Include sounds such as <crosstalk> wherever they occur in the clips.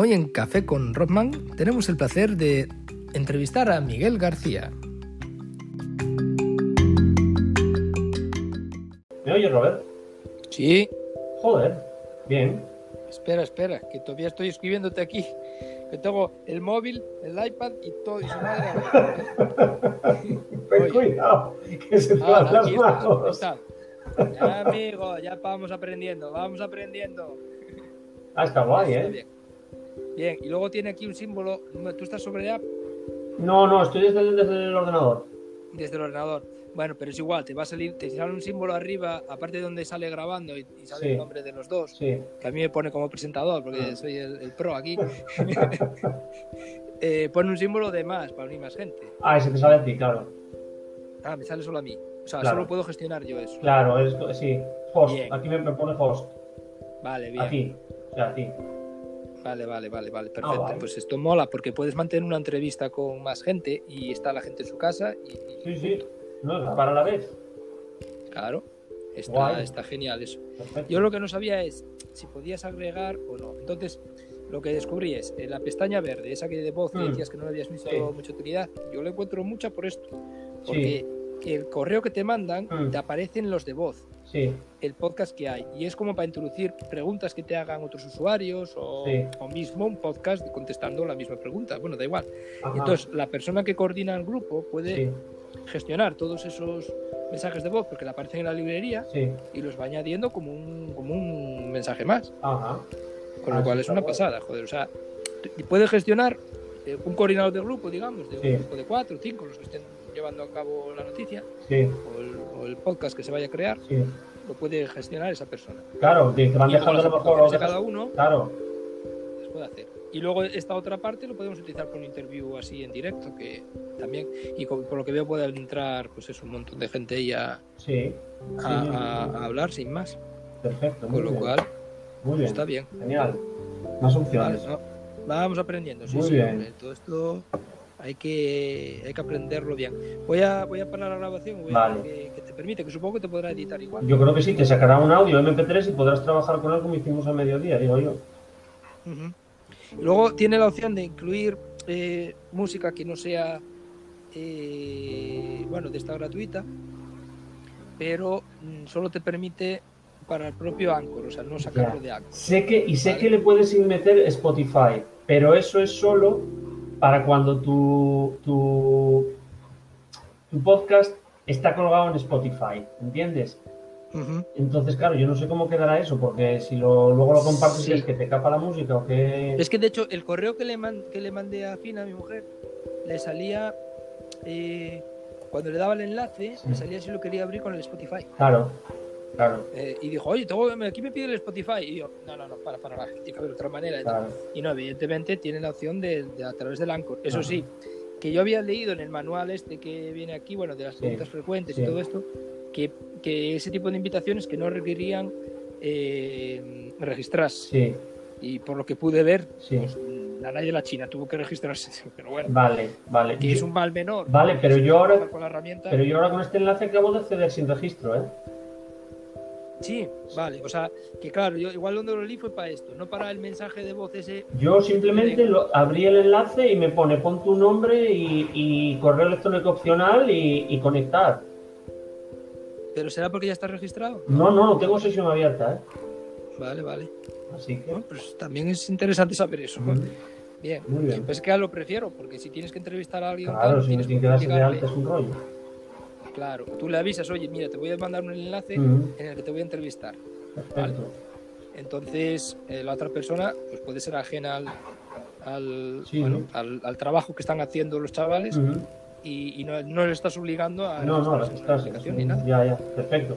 Hoy en Café con Rodman tenemos el placer de entrevistar a Miguel García. ¿Me oyes, Robert? Sí. Joder, bien. Espera, espera, que todavía estoy escribiéndote aquí. Que tengo el móvil, el iPad y todo. Y su madre. Ten Oye. cuidado, que se te Ah, van las está, manos. está. Ya, amigo, ya vamos aprendiendo, vamos aprendiendo. Ah, está guay, Está ¿eh? bien. Bien, y luego tiene aquí un símbolo. ¿Tú estás sobre la app? No, no, estoy desde el, desde el ordenador. desde el ordenador. Bueno, pero es igual, te va a salir, te sale un símbolo arriba, aparte de donde sale grabando y, y sale Sí. el nombre de los dos, Sí. que a mí me pone como presentador, porque Ah. soy el, el pro aquí. <laughs> Eh, pone un símbolo de más para unir más gente. Ah, ese te sale a ti, claro. Ah, me sale solo a mí. O sea, Claro. solo puedo gestionar yo eso. Claro, es, sí. Host. Bien. Aquí me, me pone host. Vale, bien. A ti. O sea, a ti. Vale, vale, vale, vale, perfecto. vale. Pues esto mola porque puedes mantener una entrevista con más gente y está la gente en su casa y, Sí, sí. No, para la vez. claro, está, está genial eso. Perfecto. Yo lo que no sabía es si podías agregar o no. Entonces, lo que descubrí es en la pestaña verde, esa que de voz que Mm. decías que no le habías visto Sí. mucha utilidad, yo le encuentro mucha por esto. Sí. Porque el correo que te mandan Mm. te aparecen los de voz, Sí, el podcast que hay. Y es como para introducir preguntas que te hagan otros usuarios o, Sí. o mismo un podcast contestando la misma pregunta. Bueno, da igual. Ajá. Entonces, la persona que coordina el grupo puede Sí, gestionar todos esos mensajes de voz porque le aparecen en la librería y los va añadiendo como un, como un mensaje más. Ajá. Con Ah, lo cual eso es una pasada, joder. O sea, puede gestionar eh, un coordinador de grupo, digamos, de un Sí. grupo de cuatro o cinco, los que estén llevando a cabo la noticia Sí, o el, o el podcast que se vaya a crear, sí. lo puede gestionar esa persona. Claro, te van dejando lo mejor. de cada uno Claro, las puede hacer. Y luego esta otra parte lo podemos utilizar con un interview así en directo, que también, y con- por lo que veo puede entrar pues es un montón de gente ahí a, sí. a- Sí, a- a hablar sin más. Perfecto. Muy Con lo bien. cual Muy bien. está bien. Genial. Más Vale, opciones. ¿no? Vamos aprendiendo, sí, Muy sí, bien. hombre, Todo esto hay que, hay que aprenderlo bien. Voy a, voy a parar la grabación, voy a Vale. que, que te permite, que supongo que te podrá editar igual. Yo creo que sí, te sacará un audio MP3 y podrás trabajar con él como hicimos a mediodía, digo yo. Luego tiene la opción de incluir eh, música que no sea, eh, bueno, de esta gratuita, pero mm, solo te permite para el propio Anchor, o sea, no sacarlo Ya. de Anchor. Sé que, y sé Vale. que le puedes meter Spotify, pero eso es solo para cuando tu, tu, tu podcast está colgado en Spotify, ¿entiendes? Entonces, claro, yo no sé cómo quedará eso, porque si lo, luego lo compartes Sí. es que te capa la música o que... Es que de hecho el correo que le, man- que le mandé a Fina, a mi mujer, le salía, eh, cuando le daba el enlace, Sí. me salía si lo quería abrir con el Spotify. Claro, claro, Eh, y dijo, oye, tengo- aquí me pide el Spotify. Y yo, no, no, no, para, para, tiene que haber otra manera. claro. Y no, evidentemente tiene la opción de, de a través del Anchor. Eso Ajá. sí, que yo había leído en el manual este que viene aquí, bueno, de las Sí. preguntas frecuentes Sí. y todo esto, que, que ese tipo de invitaciones que no requerían eh, registrarse. Sí, Y por lo que pude ver, pues, la nadie de la China tuvo que registrarse. <laughs> Pero bueno, vale, vale. que Yo- es un mal menor. Vale, pero yo ahora- Con la herramienta, Pero yo ahora con este enlace acabo de acceder sin registro, ¿eh? Sí, vale. O sea, que claro, yo igual donde lo leí fue para esto, no para el mensaje de voz ese. Yo simplemente lo, abrí el enlace y me pone pon tu nombre y, y correo electrónico opcional y, y conectar. Pero será porque ya está registrado. No, no, no tengo sesión abierta, ¿eh? Vale, vale. Así que... Bueno, pues también es interesante saber eso. Mm, Bien. Muy bien. Pues que lo prefiero, porque si tienes que entrevistar a alguien, Claro, si no tienes tiene que darse de alta es un rollo. Claro, tú le avisas, oye, mira, te voy a mandar un enlace Mm, en el que te voy a entrevistar. Perfecto. Entonces, eh, la otra persona pues puede ser ajena al, al, Sí, bueno, ¿no? al, al trabajo que están haciendo los chavales Ujú. y, y no, no le estás obligando a No, no, estás. aplicación ni nada. Ya, ya, perfecto.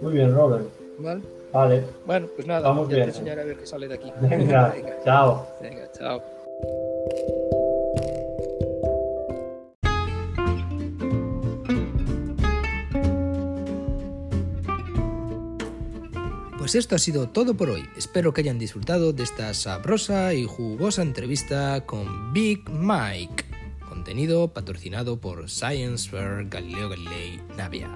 Muy bien, Robert. ¿vale? Vale. Bueno, pues nada, Vamos ya bien. te enseñaré a ver qué sale de aquí. Venga, <laughs> Venga, chao. venga, chao. Pues esto ha sido todo por hoy. Espero que hayan disfrutado de esta sabrosa y jugosa entrevista con Big Mike. Contenido patrocinado por Science Fair Galileo Galilei Navia.